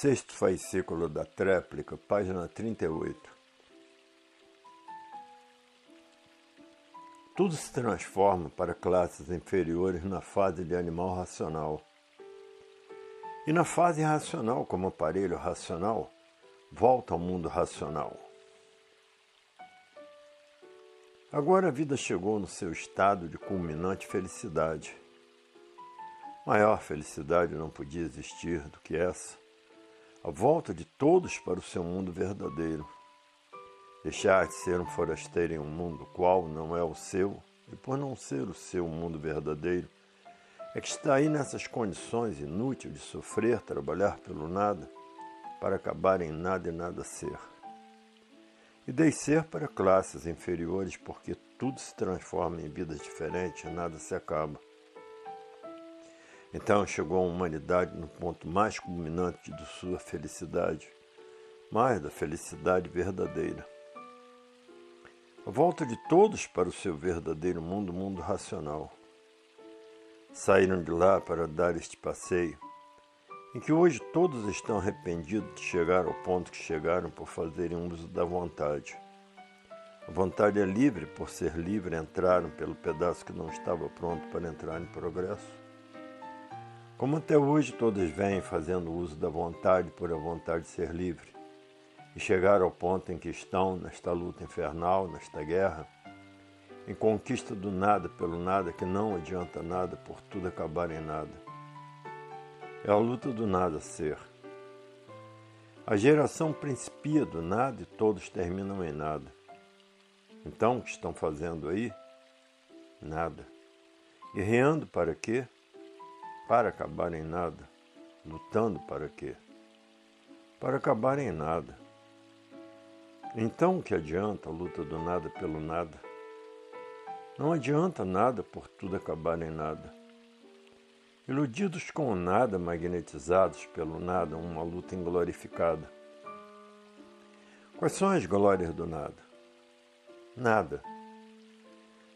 Sexto fascículo da tréplica, página 38. Tudo se transforma para classes inferiores na fase de animal racional. E na fase racional, como aparelho racional, volta ao mundo racional. Agora a vida chegou no seu estado de culminante felicidade. Maior felicidade não podia existir do que essa a volta de todos para o seu mundo verdadeiro. Deixar de ser um forasteiro em um mundo qual não é o seu, e por não ser o seu mundo verdadeiro, é que está aí nessas condições inúteis de sofrer, trabalhar pelo nada, para acabar em nada e nada ser. E descer para classes inferiores, porque tudo se transforma em vidas diferentes e nada se acaba. Então chegou a humanidade no ponto mais culminante de sua felicidade, mais da felicidade verdadeira. A volta de todos para o seu verdadeiro mundo, mundo racional. Saíram de lá para dar este passeio, em que hoje todos estão arrependidos de chegar ao ponto que chegaram por fazerem uso da vontade. A vontade é livre, por ser livre, entraram pelo pedaço que não estava pronto para entrar em progresso. Como até hoje todos vêm fazendo uso da vontade por a vontade de ser livre, e chegar ao ponto em que estão nesta luta infernal, nesta guerra, em conquista do nada pelo nada que não adianta nada por tudo acabar em nada. É a luta do nada ser. A geração principia do nada e todos terminam em nada. Então, o que estão fazendo aí? Nada. Guerreando para quê? Para acabar em nada. Lutando para quê? Para acabar em nada. Então que adianta a luta do nada pelo nada? Não adianta nada por tudo acabar em nada. Iludidos com o nada, magnetizados pelo nada, uma luta inglorificada. Quais são as glórias do nada? Nada.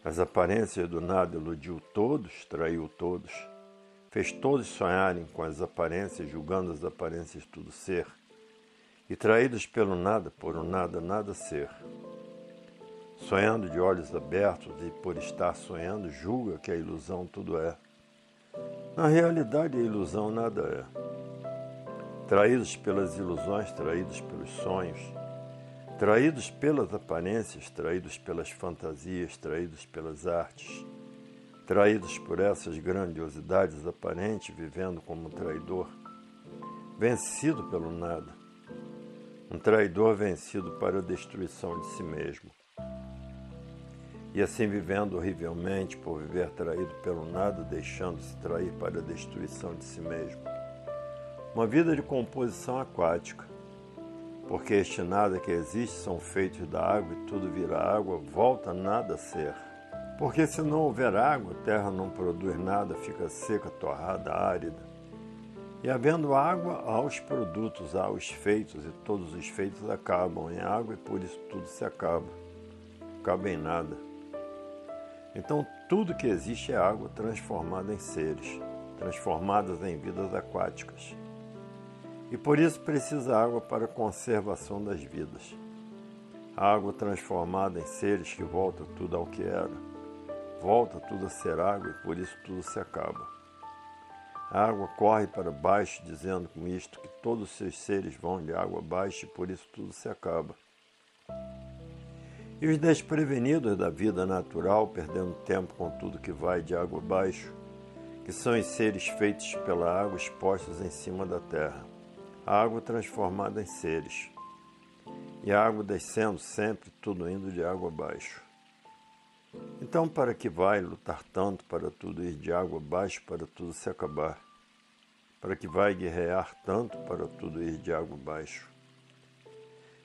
As aparências do nada iludiu todos, traiu todos fez todos sonharem com as aparências, julgando as aparências tudo ser, e traídos pelo nada, por um nada, nada ser. Sonhando de olhos abertos e por estar sonhando, julga que a ilusão tudo é. Na realidade, a ilusão nada é. Traídos pelas ilusões, traídos pelos sonhos, traídos pelas aparências, traídos pelas fantasias, traídos pelas artes traídos por essas grandiosidades aparentes, vivendo como um traidor, vencido pelo nada, um traidor vencido para a destruição de si mesmo. E assim vivendo horrivelmente por viver traído pelo nada, deixando-se trair para a destruição de si mesmo. Uma vida de composição aquática, porque este nada que existe são feitos da água e tudo vira água, volta nada a ser. Porque se não houver água, a terra não produz nada, fica seca, torrada, árida. E havendo água, há os produtos, há os feitos, e todos os feitos acabam em água, e por isso tudo se acaba. Acaba em nada. Então, tudo que existe é água transformada em seres, transformadas em vidas aquáticas. E por isso precisa água para a conservação das vidas. A água transformada em seres que volta tudo ao que era volta tudo a ser água e por isso tudo se acaba. A água corre para baixo, dizendo com isto que todos os seus seres vão de água abaixo e por isso tudo se acaba. E os desprevenidos da vida natural, perdendo tempo com tudo que vai de água abaixo, que são os seres feitos pela água expostos em cima da terra, a água transformada em seres, e a água descendo sempre, tudo indo de água abaixo. Então, para que vai lutar tanto para tudo ir de água abaixo, para tudo se acabar? Para que vai guerrear tanto para tudo ir de água abaixo?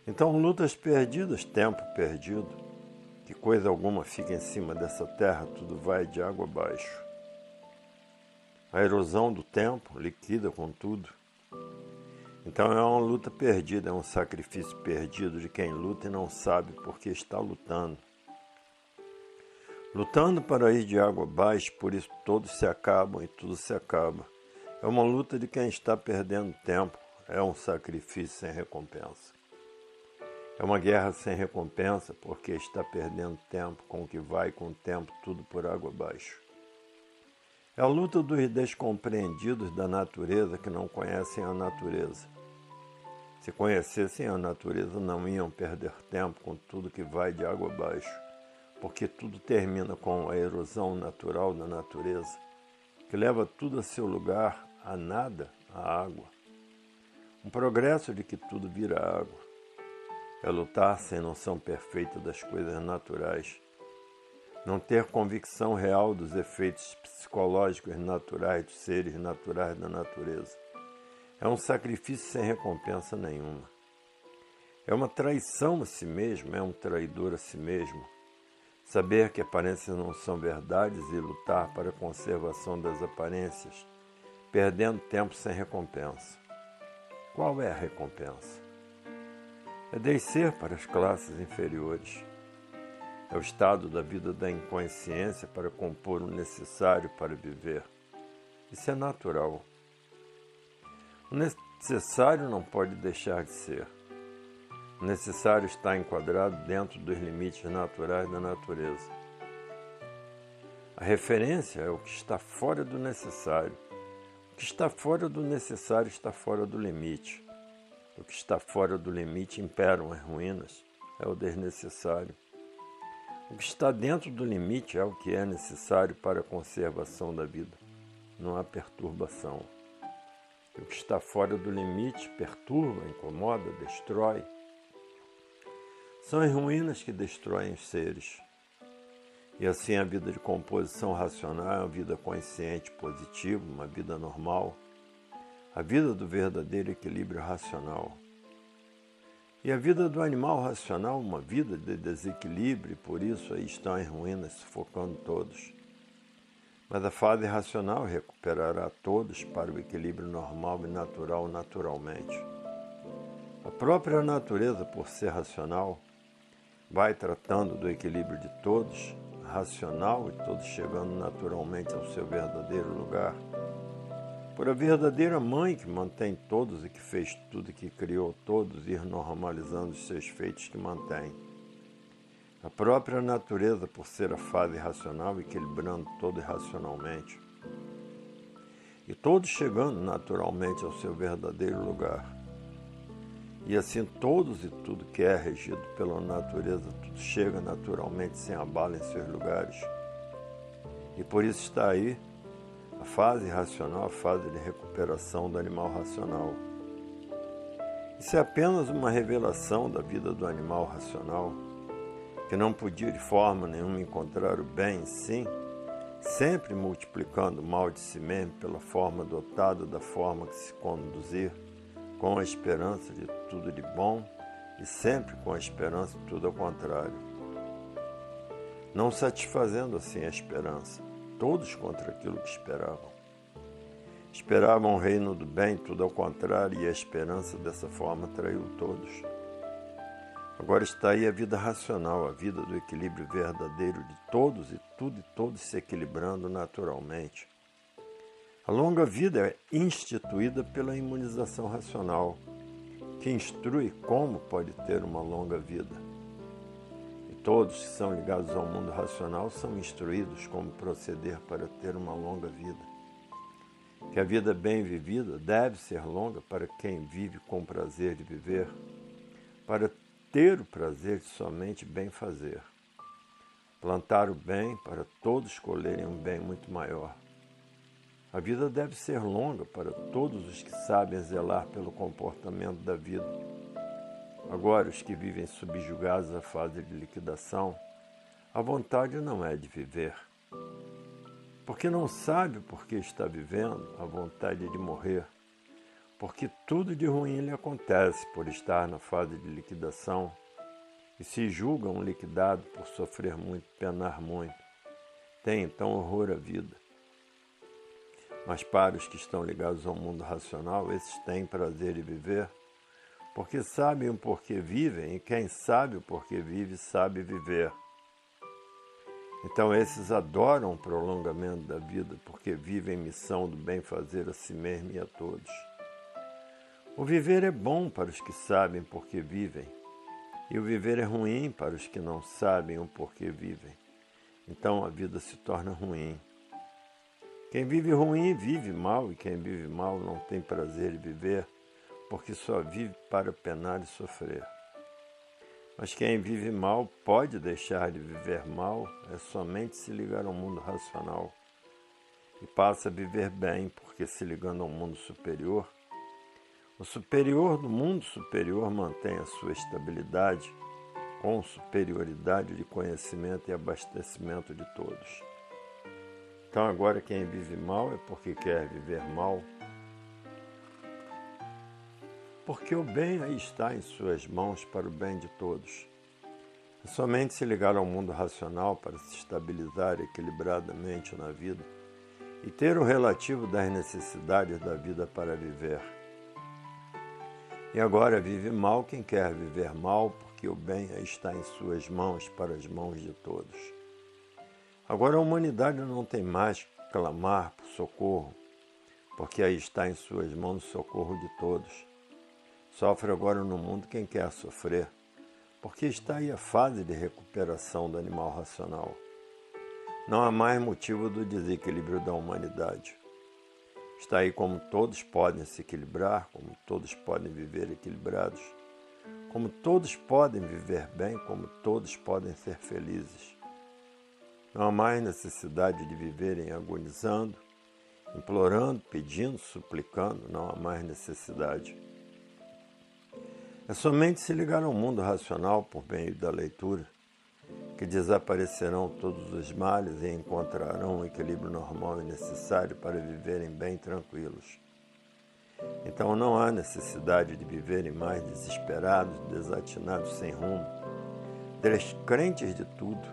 Então, lutas perdidas, tempo perdido, que coisa alguma fica em cima dessa terra, tudo vai de água abaixo. A erosão do tempo liquida com tudo. Então é uma luta perdida, é um sacrifício perdido de quem luta e não sabe porque está lutando lutando para ir de água abaixo, por isso todos se acabam e tudo se acaba. É uma luta de quem está perdendo tempo, é um sacrifício sem recompensa. É uma guerra sem recompensa porque está perdendo tempo com o que vai com o tempo tudo por água abaixo. É a luta dos descompreendidos da natureza que não conhecem a natureza. Se conhecessem a natureza, não iam perder tempo com tudo que vai de água abaixo, porque tudo termina com a erosão natural da natureza, que leva tudo a seu lugar, a nada, a água. Um progresso de que tudo vira água. É lutar sem noção perfeita das coisas naturais não ter convicção real dos efeitos psicológicos naturais dos seres naturais da natureza. É um sacrifício sem recompensa nenhuma. É uma traição a si mesmo, é um traidor a si mesmo. Saber que aparências não são verdades e lutar para a conservação das aparências, perdendo tempo sem recompensa. Qual é a recompensa? É descer para as classes inferiores é o estado da vida da inconsciência para compor o necessário para viver. Isso é natural. O necessário não pode deixar de ser. Necessário está enquadrado dentro dos limites naturais da natureza. A referência é o que está fora do necessário. O que está fora do necessário está fora do limite. O que está fora do limite imperam as ruínas, é o desnecessário. O que está dentro do limite é o que é necessário para a conservação da vida. Não há perturbação. O que está fora do limite perturba, incomoda, destrói. São as ruínas que destroem os seres. E assim a vida de composição racional é uma vida consciente, positiva, uma vida normal. A vida do verdadeiro equilíbrio racional. E a vida do animal racional, uma vida de desequilíbrio, e por isso aí estão em ruínas, sufocando todos. Mas a fase racional recuperará todos para o equilíbrio normal e natural naturalmente. A própria natureza, por ser racional, vai tratando do equilíbrio de todos, racional e todos chegando naturalmente ao seu verdadeiro lugar por a verdadeira mãe que mantém todos e que fez tudo, que criou todos, ir normalizando os seus feitos que mantém. A própria natureza, por ser a fase racional, equilibrando todo irracionalmente. E todos chegando naturalmente ao seu verdadeiro lugar. E assim todos e tudo que é regido pela natureza, tudo chega naturalmente sem abalo em seus lugares. E por isso está aí a fase racional, a fase de recuperação do animal racional. Isso é apenas uma revelação da vida do animal racional, que não podia de forma nenhuma encontrar o bem em si, sempre multiplicando o mal de si mesmo pela forma dotada da forma que se conduzir, com a esperança de tudo de bom e sempre com a esperança de tudo ao contrário. Não satisfazendo assim a esperança, todos contra aquilo que esperavam. Esperavam o reino do bem, tudo ao contrário, e a esperança dessa forma traiu todos. Agora está aí a vida racional, a vida do equilíbrio verdadeiro de todos e tudo e todos se equilibrando naturalmente. A longa vida é instituída pela imunização racional, que instrui como pode ter uma longa vida todos que são ligados ao mundo racional são instruídos como proceder para ter uma longa vida. Que a vida bem vivida deve ser longa para quem vive com prazer de viver, para ter o prazer de somente bem fazer. Plantar o bem para todos colherem um bem muito maior. A vida deve ser longa para todos os que sabem zelar pelo comportamento da vida Agora, os que vivem subjugados à fase de liquidação, a vontade não é de viver. Porque não sabe por que está vivendo, a vontade é de morrer. Porque tudo de ruim lhe acontece por estar na fase de liquidação e se julga um liquidado por sofrer muito, penar muito. Tem então horror à vida. Mas para os que estão ligados ao mundo racional, esses têm prazer de viver porque sabem o porquê vivem, e quem sabe o porquê vive, sabe viver. Então, esses adoram o prolongamento da vida, porque vivem missão do bem fazer a si mesmo e a todos. O viver é bom para os que sabem porque vivem, e o viver é ruim para os que não sabem o porquê vivem. Então a vida se torna ruim. Quem vive ruim vive mal, e quem vive mal não tem prazer em viver, porque só vive para penar e sofrer. Mas quem vive mal pode deixar de viver mal, é somente se ligar ao mundo racional. E passa a viver bem, porque se ligando ao mundo superior, o superior do mundo superior mantém a sua estabilidade com superioridade de conhecimento e abastecimento de todos. Então, agora, quem vive mal é porque quer viver mal. Porque o bem aí está em suas mãos para o bem de todos. É somente se ligar ao mundo racional para se estabilizar equilibradamente na vida e ter o relativo das necessidades da vida para viver. E agora vive mal quem quer viver mal, porque o bem está em suas mãos para as mãos de todos. Agora a humanidade não tem mais que clamar por socorro, porque aí está em suas mãos o socorro de todos. Sofre agora no mundo quem quer sofrer, porque está aí a fase de recuperação do animal racional. Não há mais motivo do desequilíbrio da humanidade. Está aí como todos podem se equilibrar, como todos podem viver equilibrados, como todos podem viver bem, como todos podem ser felizes. Não há mais necessidade de viverem agonizando, implorando, pedindo, suplicando, não há mais necessidade. É somente se ligar ao mundo racional por meio da leitura que desaparecerão todos os males e encontrarão o equilíbrio normal e necessário para viverem bem tranquilos. Então não há necessidade de viverem mais desesperados, desatinados, sem rumo, descrentes de tudo,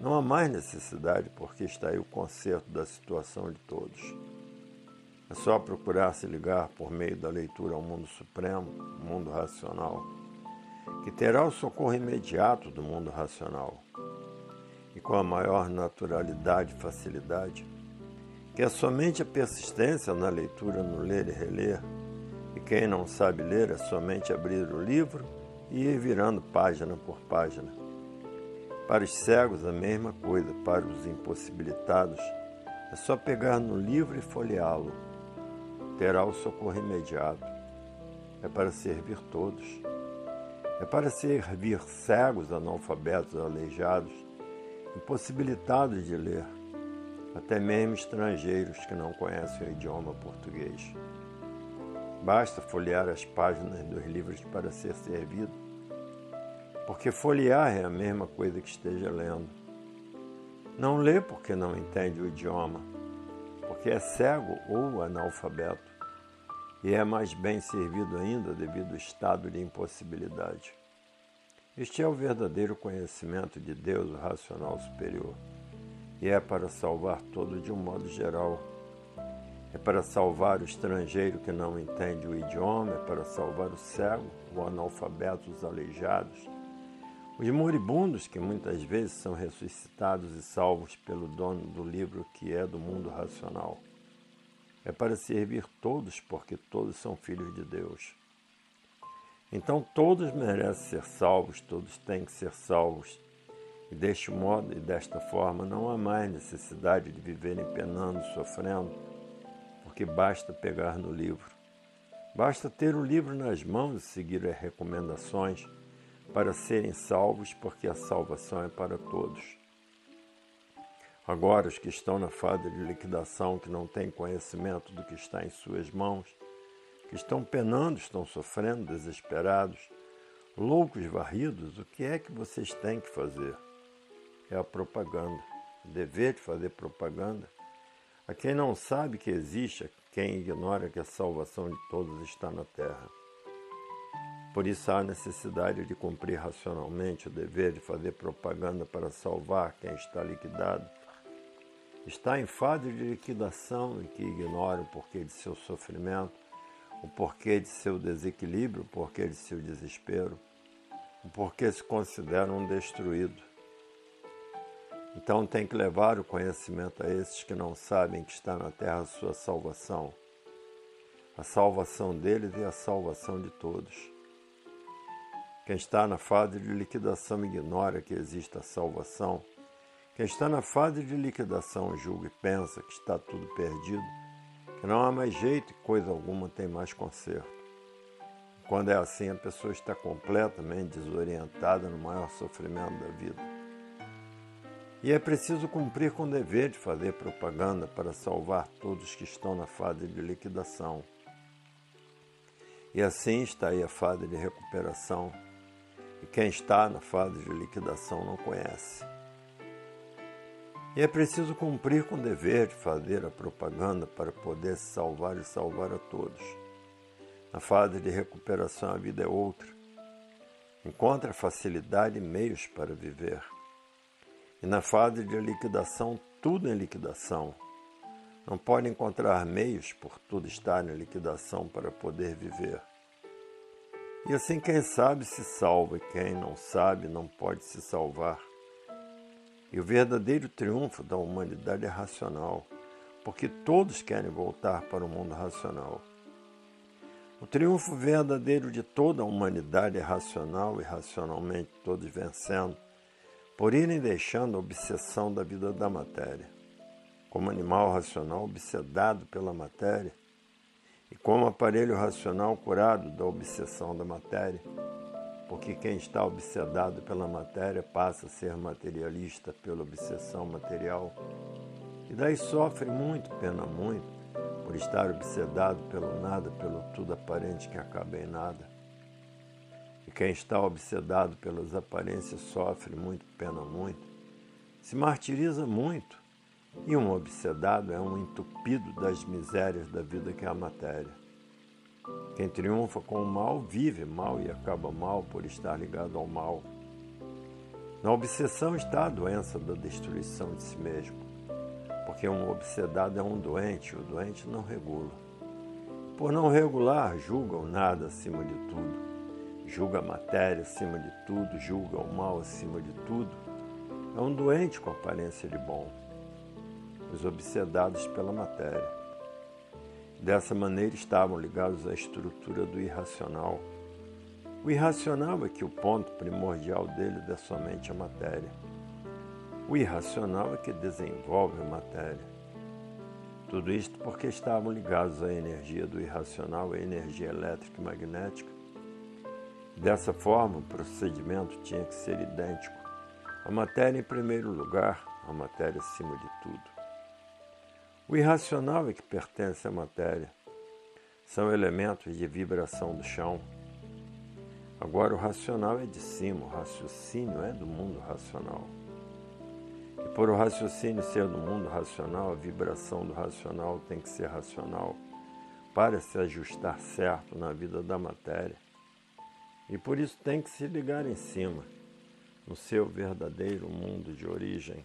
não há mais necessidade, porque está aí o conserto da situação de todos. É só procurar se ligar por meio da leitura ao mundo supremo, o mundo racional, que terá o socorro imediato do mundo racional e com a maior naturalidade e facilidade, que é somente a persistência na leitura, no ler e reler, e quem não sabe ler é somente abrir o livro e ir virando página por página para os cegos, a mesma coisa. Para os impossibilitados, é só pegar no livro e folheá-lo. Terá o socorro imediato. É para servir todos. É para servir cegos, analfabetos, aleijados, impossibilitados de ler, até mesmo estrangeiros que não conhecem o idioma português. Basta folhear as páginas dos livros para ser servido porque folhear é a mesma coisa que esteja lendo. Não lê porque não entende o idioma, porque é cego ou analfabeto, e é mais bem servido ainda devido ao estado de impossibilidade. Este é o verdadeiro conhecimento de Deus, o racional superior, e é para salvar todo de um modo geral. É para salvar o estrangeiro que não entende o idioma, é para salvar o cego, o analfabeto, os aleijados, os moribundos, que muitas vezes são ressuscitados e salvos pelo dono do livro que é do mundo racional. É para servir todos, porque todos são filhos de Deus. Então todos merecem ser salvos, todos têm que ser salvos. E deste modo e desta forma não há mais necessidade de viverem penando, sofrendo, porque basta pegar no livro. Basta ter o livro nas mãos e seguir as recomendações para serem salvos, porque a salvação é para todos. Agora, os que estão na fase de liquidação, que não têm conhecimento do que está em suas mãos, que estão penando, estão sofrendo, desesperados, loucos, varridos, o que é que vocês têm que fazer? É a propaganda, o dever de fazer propaganda. A quem não sabe que existe, a quem ignora que a salvação de todos está na terra. Por isso há necessidade de cumprir racionalmente o dever de fazer propaganda para salvar quem está liquidado. Está em fase de liquidação e que ignora o porquê de seu sofrimento, o porquê de seu desequilíbrio, o porquê de seu desespero, o porquê se considera um destruído. Então tem que levar o conhecimento a esses que não sabem que está na terra a sua salvação a salvação deles e a salvação de todos. Quem está na fase de liquidação ignora que existe a salvação. Quem está na fase de liquidação julga e pensa que está tudo perdido, que não há mais jeito e coisa alguma tem mais conserto. Quando é assim, a pessoa está completamente desorientada no maior sofrimento da vida. E é preciso cumprir com o dever de fazer propaganda para salvar todos que estão na fase de liquidação. E assim está aí a fase de recuperação, e quem está na fase de liquidação não conhece. E é preciso cumprir com o dever de fazer a propaganda para poder se salvar e salvar a todos. Na fase de recuperação, a vida é outra. Encontra facilidade e meios para viver. E na fase de liquidação, tudo em liquidação. Não pode encontrar meios por tudo estar em liquidação para poder viver. E assim quem sabe se salva e quem não sabe não pode se salvar. E o verdadeiro triunfo da humanidade é racional, porque todos querem voltar para o mundo racional. O triunfo verdadeiro de toda a humanidade é racional e racionalmente todos vencendo, por irem deixando a obsessão da vida da matéria. Como animal racional obsedado pela matéria, e como aparelho racional curado da obsessão da matéria, porque quem está obsedado pela matéria passa a ser materialista pela obsessão material, e daí sofre muito, pena muito, por estar obsedado pelo nada, pelo tudo aparente que acaba em nada. E quem está obsedado pelas aparências sofre muito, pena muito, se martiriza muito, e um obsedado é um entupido das misérias da vida que é a matéria. Quem triunfa com o mal vive mal e acaba mal por estar ligado ao mal. Na obsessão está a doença da destruição de si mesmo, porque um obsedado é um doente, o doente não regula. Por não regular, julga o nada acima de tudo, julga a matéria acima de tudo, julga o mal acima de tudo. É um doente com aparência de bom, os obsedados pela matéria. Dessa maneira estavam ligados à estrutura do irracional. O irracional é que o ponto primordial dele é somente a matéria. O irracional é que desenvolve a matéria. Tudo isto porque estavam ligados à energia do irracional, à energia elétrica e magnética. Dessa forma, o procedimento tinha que ser idêntico. A matéria em primeiro lugar, a matéria acima de tudo. O irracional é que pertence à matéria. São elementos de vibração do chão. Agora, o racional é de cima, o raciocínio é do mundo racional. E por o raciocínio ser do mundo racional, a vibração do racional tem que ser racional para se ajustar certo na vida da matéria. E por isso tem que se ligar em cima, no seu verdadeiro mundo de origem.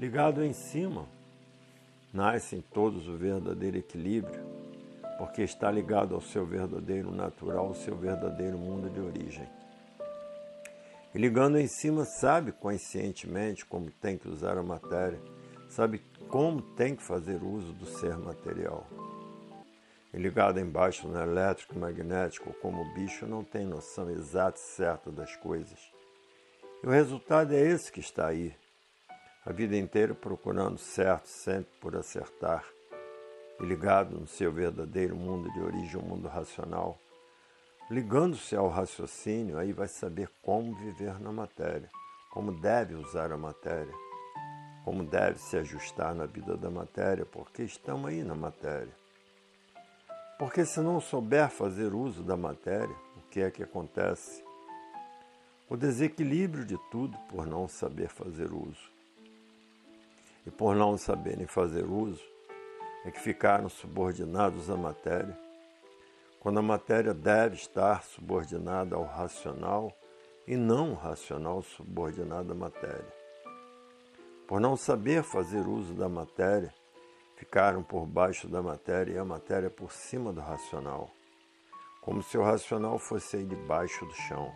Ligado em cima, nasce em todos o verdadeiro equilíbrio, porque está ligado ao seu verdadeiro natural, ao seu verdadeiro mundo de origem. E ligando em cima, sabe conscientemente como tem que usar a matéria, sabe como tem que fazer uso do ser material. E ligado embaixo no elétrico e magnético, como bicho não tem noção exata e certa das coisas. E o resultado é esse que está aí, a vida inteira procurando certo, sempre por acertar, e ligado no seu verdadeiro mundo de origem, o mundo racional, ligando-se ao raciocínio, aí vai saber como viver na matéria, como deve usar a matéria, como deve se ajustar na vida da matéria, porque estamos aí na matéria. Porque se não souber fazer uso da matéria, o que é que acontece? O desequilíbrio de tudo por não saber fazer uso e por não saberem fazer uso, é que ficaram subordinados à matéria, quando a matéria deve estar subordinada ao racional e não o racional subordinado à matéria. Por não saber fazer uso da matéria, ficaram por baixo da matéria e a matéria por cima do racional, como se o racional fosse aí debaixo do chão.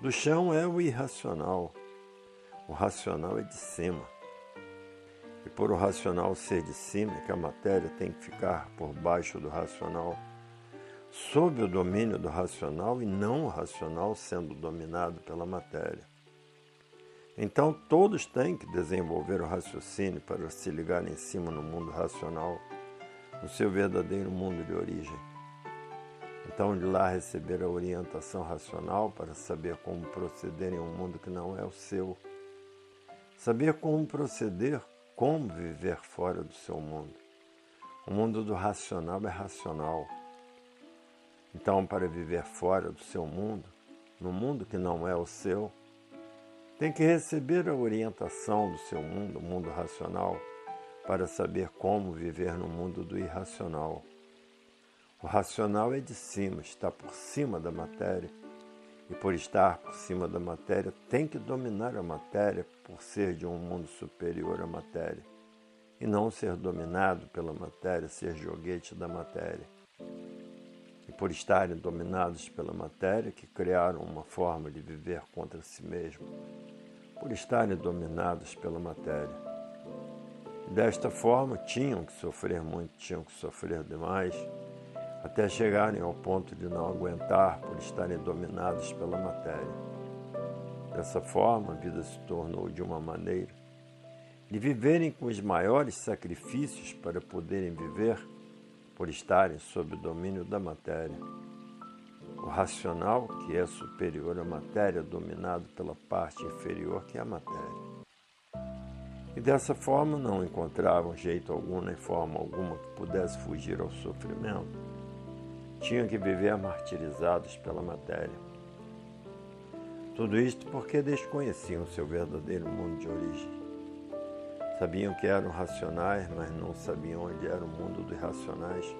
Do chão é o irracional, o racional é de cima. Por o racional ser de cima, que a matéria tem que ficar por baixo do racional, sob o domínio do racional e não o racional sendo dominado pela matéria. Então todos têm que desenvolver o raciocínio para se ligar em cima no mundo racional, no seu verdadeiro mundo de origem. Então de lá receber a orientação racional para saber como proceder em um mundo que não é o seu. Saber como proceder, como viver fora do seu mundo. O mundo do racional é racional então, para viver fora do seu mundo, no mundo que não é o seu, tem que receber a orientação do seu mundo, o mundo racional, para saber como viver no mundo do irracional. O racional é de cima, está por cima da matéria, e por estar por cima da matéria, tem que dominar a matéria por ser de um mundo superior à matéria, e não ser dominado pela matéria, ser joguete da matéria por estarem dominados pela matéria, que criaram uma forma de viver contra si mesmo, por estarem dominados pela matéria. Desta forma, tinham que sofrer muito, tinham que sofrer demais, até chegarem ao ponto de não aguentar por estarem dominados pela matéria. Dessa forma, a vida se tornou de uma maneira de viverem com os maiores sacrifícios para poderem viver por estarem sob o domínio da matéria. O racional, que é superior à matéria, dominado pela parte inferior, que é a matéria. E dessa forma não encontravam jeito algum, nem forma alguma que pudesse fugir ao sofrimento. Tinham que viver martirizados pela matéria. Tudo isto porque desconheciam seu verdadeiro mundo de origem. Sabiam que eram racionais, mas não sabiam onde era o mundo dos racionais.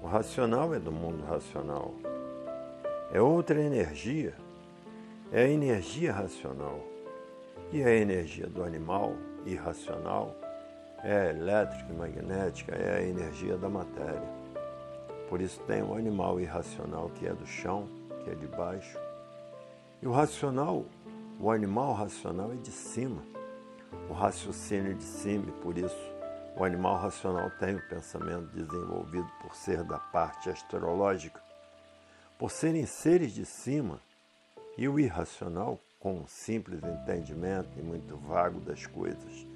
O racional é do mundo racional. É outra energia. É a energia racional. E a energia do animal irracional é elétrica e magnética, é a energia da matéria. Por isso tem o animal irracional que é do chão, que é de baixo. E o racional, o animal racional é de cima o raciocínio de cima, e por isso o animal racional tem o pensamento desenvolvido por ser da parte astrológica, por serem seres de cima, e o irracional com um simples entendimento e muito vago das coisas,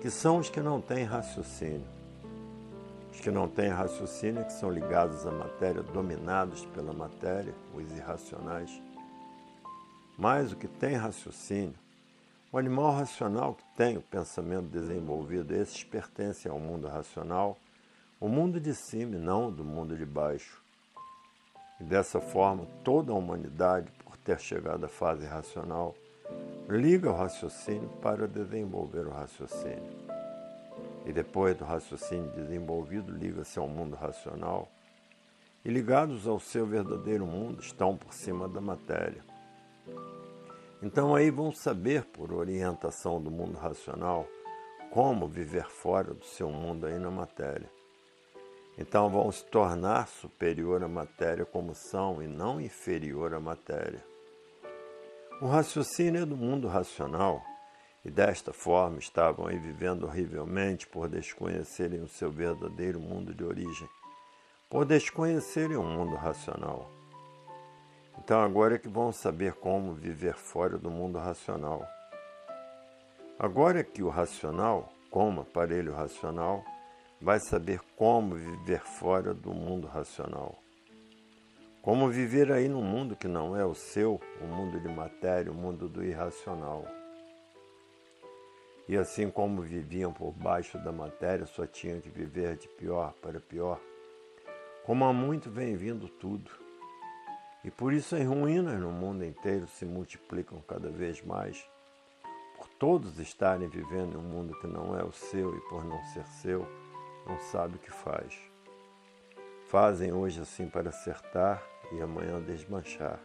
que são os que não têm raciocínio. Os que não têm raciocínio, que são ligados à matéria, dominados pela matéria, os irracionais. Mas o que tem raciocínio o animal racional que tem o pensamento desenvolvido, esses pertencem ao mundo racional, o mundo de cima e não do mundo de baixo. E dessa forma, toda a humanidade, por ter chegado à fase racional, liga o raciocínio para desenvolver o raciocínio. E depois do raciocínio desenvolvido, liga-se ao mundo racional. E ligados ao seu verdadeiro mundo, estão por cima da matéria. Então aí vão saber, por orientação do mundo racional, como viver fora do seu mundo aí na matéria. Então vão se tornar superior à matéria como são e não inferior à matéria. O raciocínio é do mundo racional e desta forma estavam aí vivendo horrivelmente por desconhecerem o seu verdadeiro mundo de origem, por desconhecerem o mundo racional. Então agora é que vão saber como viver fora do mundo racional. Agora é que o racional, como aparelho racional, vai saber como viver fora do mundo racional. Como viver aí num mundo que não é o seu, o mundo de matéria, o mundo do irracional. E assim como viviam por baixo da matéria, só tinham que viver de pior para pior. Como há muito vem vindo tudo e por isso as ruínas no mundo inteiro se multiplicam cada vez mais, por todos estarem vivendo em um mundo que não é o seu e por não ser seu, não sabe o que faz. Fazem hoje assim para acertar e amanhã desmanchar,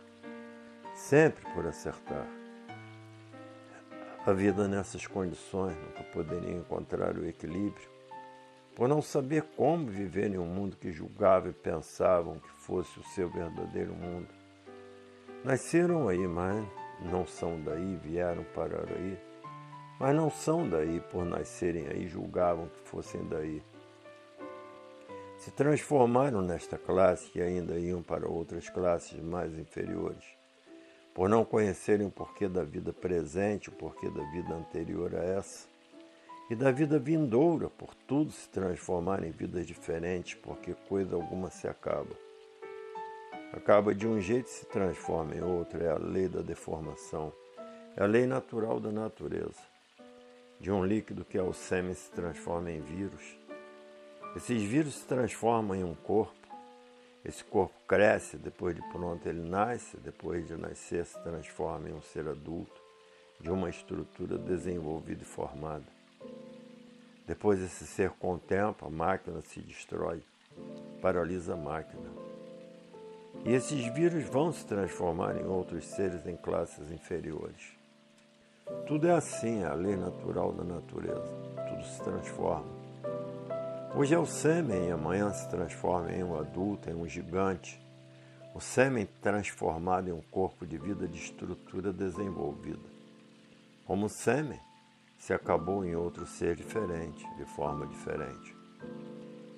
sempre por acertar. A vida nessas condições nunca poderia encontrar o equilíbrio por não saber como viver em um mundo que julgavam e pensavam que fosse o seu verdadeiro mundo. Nasceram aí, mas não são daí, vieram parar aí, mas não são daí por nascerem aí, julgavam que fossem daí. Se transformaram nesta classe e ainda iam para outras classes mais inferiores, por não conhecerem o porquê da vida presente, o porquê da vida anterior a essa, e da vida vindoura, por tudo se transformar em vidas diferentes, porque coisa alguma se acaba. Acaba de um jeito e se transforma em outro, é a lei da deformação, é a lei natural da natureza. De um líquido que é o sêmen se transforma em vírus. Esses vírus se transformam em um corpo. Esse corpo cresce, depois de pronto ele nasce, depois de nascer se transforma em um ser adulto, de uma estrutura desenvolvida e formada. Depois esse ser contempla, a máquina se destrói, paralisa a máquina. E esses vírus vão se transformar em outros seres em classes inferiores. Tudo é assim, é a lei natural da natureza. Tudo se transforma. Hoje é o sêmen e amanhã se transforma em um adulto, em um gigante. O sêmen transformado em um corpo de vida de estrutura desenvolvida. Como o sêmen, se acabou em outro ser diferente, de forma diferente.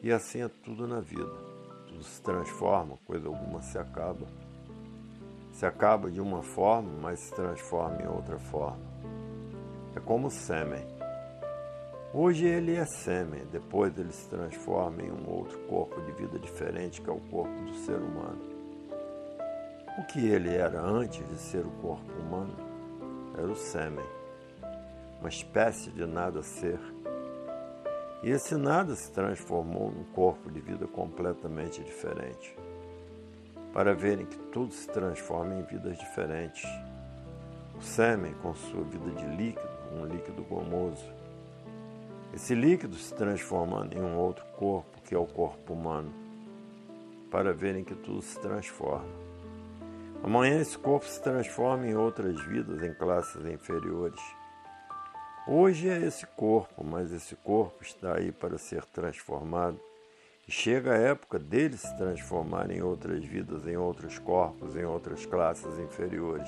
E assim é tudo na vida. Tudo se transforma, coisa alguma se acaba. Se acaba de uma forma, mas se transforma em outra forma. É como o sêmen. Hoje ele é sêmen, depois ele se transforma em um outro corpo de vida diferente, que é o corpo do ser humano. O que ele era antes de ser o corpo humano era o sêmen uma espécie de nada ser. E esse nada se transformou num corpo de vida completamente diferente, para verem que tudo se transforma em vidas diferentes. O sêmen, com sua vida de líquido, um líquido gomoso. Esse líquido se transformando em um outro corpo, que é o corpo humano, para verem que tudo se transforma. Amanhã esse corpo se transforma em outras vidas, em classes inferiores Hoje é esse corpo, mas esse corpo está aí para ser transformado. E chega a época dele se transformar em outras vidas, em outros corpos, em outras classes inferiores.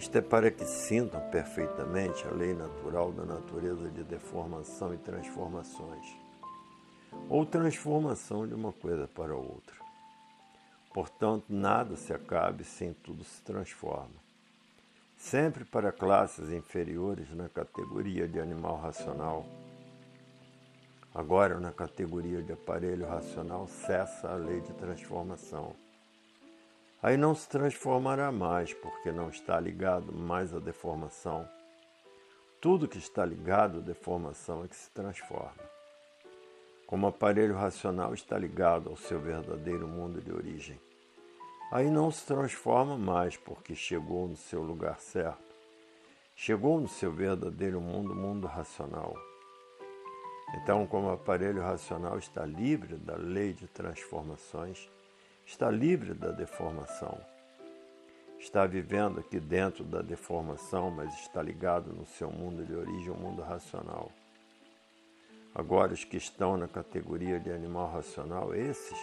Isto é para que sintam perfeitamente a lei natural da natureza de deformação e transformações, ou transformação de uma coisa para outra. Portanto, nada se acabe sem tudo se transforma sempre para classes inferiores na categoria de animal racional. Agora, na categoria de aparelho racional, cessa a lei de transformação. Aí não se transformará mais, porque não está ligado mais à deformação. Tudo que está ligado à deformação é que se transforma. Como aparelho racional está ligado ao seu verdadeiro mundo de origem aí não se transforma mais porque chegou no seu lugar certo. Chegou no seu verdadeiro mundo, mundo racional. Então, como o aparelho racional está livre da lei de transformações, está livre da deformação. Está vivendo aqui dentro da deformação, mas está ligado no seu mundo de origem, o mundo racional. Agora, os que estão na categoria de animal racional, esses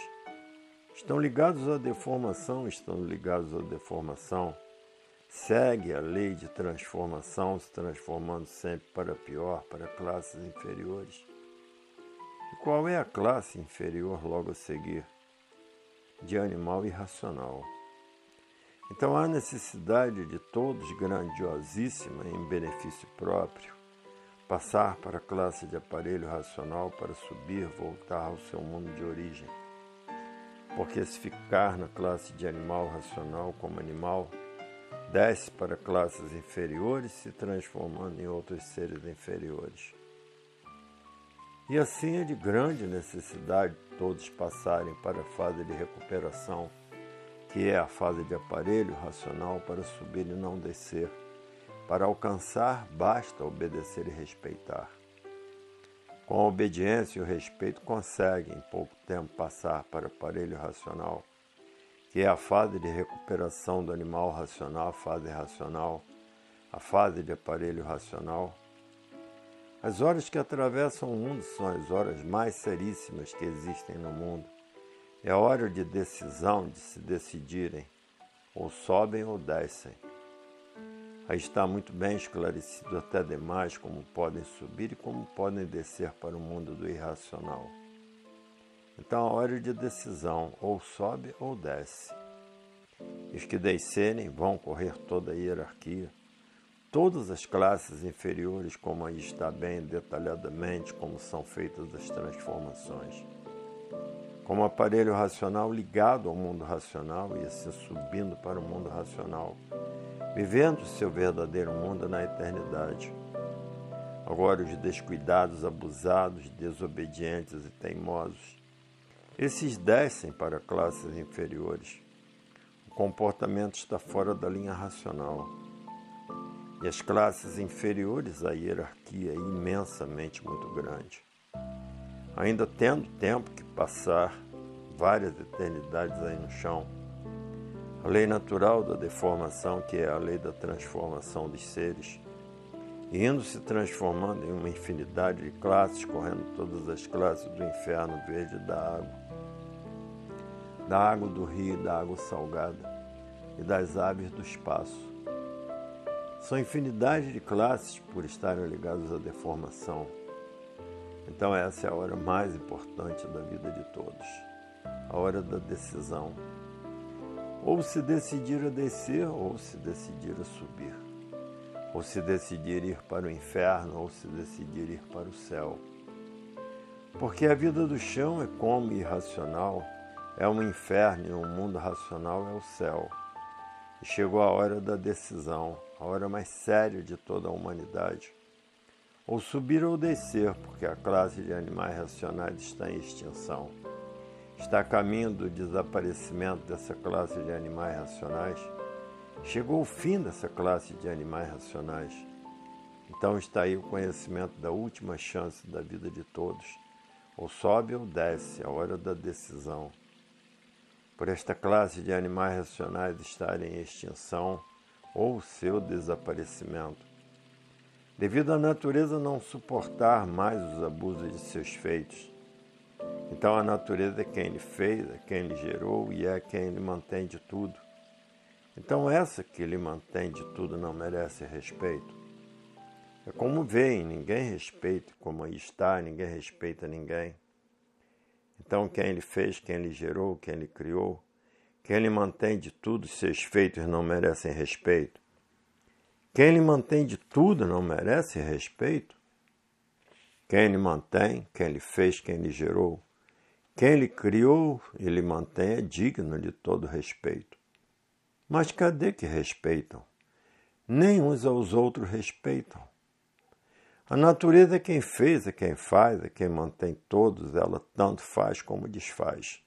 estão ligados à deformação, estão ligados à deformação. Segue a lei de transformação, se transformando sempre para pior, para classes inferiores. E qual é a classe inferior logo a seguir? De animal irracional. Então há necessidade de todos, grandiosíssima em benefício próprio, passar para a classe de aparelho racional para subir, voltar ao seu mundo de origem porque se ficar na classe de animal racional como animal, desce para classes inferiores, se transformando em outros seres inferiores. E assim é de grande necessidade todos passarem para a fase de recuperação, que é a fase de aparelho racional para subir e não descer. Para alcançar, basta obedecer e respeitar. Com a obediência e o respeito, consegue em pouco tempo passar para o aparelho racional, que é a fase de recuperação do animal racional, a fase racional, a fase de aparelho racional. As horas que atravessam o mundo são as horas mais seríssimas que existem no mundo. É hora de decisão, de se decidirem, ou sobem ou descem. Aí está muito bem esclarecido até demais como podem subir e como podem descer para o mundo do irracional. Então a hora de decisão ou sobe ou desce. E os que descerem vão correr toda a hierarquia, todas as classes inferiores, como aí está bem detalhadamente como são feitas as transformações. Como aparelho racional ligado ao mundo racional e assim subindo para o mundo racional vivendo seu verdadeiro mundo na eternidade. Agora, os descuidados, abusados, desobedientes e teimosos, esses descem para classes inferiores. O comportamento está fora da linha racional. E as classes inferiores, a hierarquia é imensamente muito grande. Ainda tendo tempo que passar, várias eternidades aí no chão, a lei natural da deformação, que é a lei da transformação dos seres, indo se transformando em uma infinidade de classes, correndo todas as classes do inferno verde da água, da água do rio, da água salgada e das aves do espaço. São infinidade de classes por estarem ligadas à deformação. Então, essa é a hora mais importante da vida de todos a hora da decisão ou se decidir a descer, ou se decidir a subir, ou se decidir ir para o inferno, ou se decidir ir para o céu. Porque a vida do chão é como irracional, é um inferno e um mundo racional é o céu. E chegou a hora da decisão, a hora mais séria de toda a humanidade. Ou subir ou descer, porque a classe de animais racionais está em extinção está a caminho do desaparecimento dessa classe de animais racionais. Chegou o fim dessa classe de animais racionais. Então está aí o conhecimento da última chance da vida de todos. Ou sobe ou desce, a hora da decisão. Por esta classe de animais racionais estarem em extinção ou seu desaparecimento. Devido à natureza não suportar mais os abusos de seus feitos então a natureza é quem ele fez, é quem ele gerou e é quem ele mantém de tudo. Então essa que ele mantém de tudo não merece respeito. É como veem, ninguém respeita como está, ninguém respeita ninguém. Então quem ele fez, quem ele gerou, quem ele criou, quem ele mantém de tudo, seus feitos não merecem respeito. Quem ele mantém de tudo não merece respeito. Quem ele mantém, quem ele fez, quem ele gerou, quem ele criou, ele mantém é digno de todo respeito. Mas cadê que respeitam? Nem uns aos outros respeitam. A natureza é quem fez, é quem faz, é quem mantém todos, ela tanto faz como desfaz.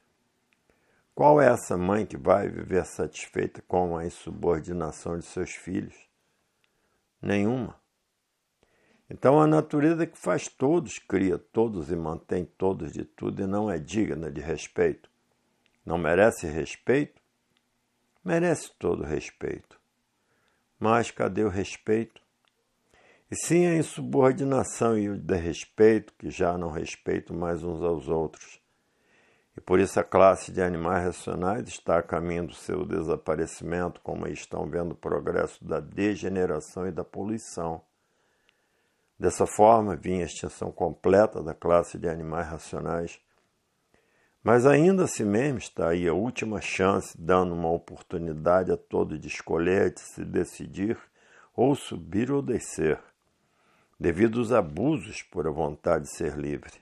Qual é essa mãe que vai viver satisfeita com a insubordinação de seus filhos? Nenhuma. Então a natureza que faz todos, cria todos e mantém todos de tudo e não é digna de respeito. Não merece respeito? Merece todo respeito. Mas cadê o respeito? E sim a insubordinação e o desrespeito, que já não respeitam mais uns aos outros. E por isso a classe de animais racionais está a caminho do seu desaparecimento, como estão vendo o progresso da degeneração e da poluição Dessa forma, vinha a extinção completa da classe de animais racionais. Mas ainda assim mesmo está aí a última chance, dando uma oportunidade a todo de escolher, de se decidir, ou subir ou descer, devido aos abusos por a vontade de ser livre.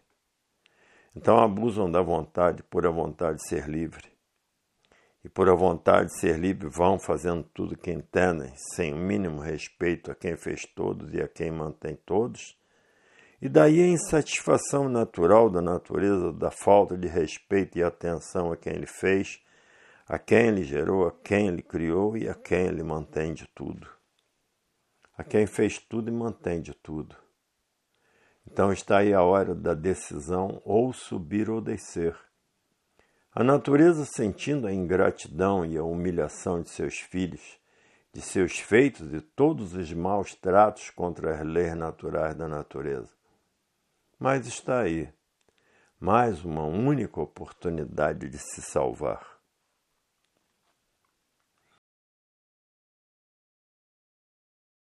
Então abusam da vontade por a vontade de ser livre e por a vontade de ser livre vão fazendo tudo que entendem, sem o mínimo respeito a quem fez todos e a quem mantém todos, e daí a insatisfação natural da natureza da falta de respeito e atenção a quem ele fez, a quem ele gerou, a quem ele criou e a quem ele mantém de tudo. A quem fez tudo e mantém de tudo. Então está aí a hora da decisão ou subir ou descer a natureza, sentindo a ingratidão e a humilhação de seus filhos, de seus feitos e todos os maus tratos contra as leis naturais da natureza. Mas está aí, mais uma única oportunidade de se salvar.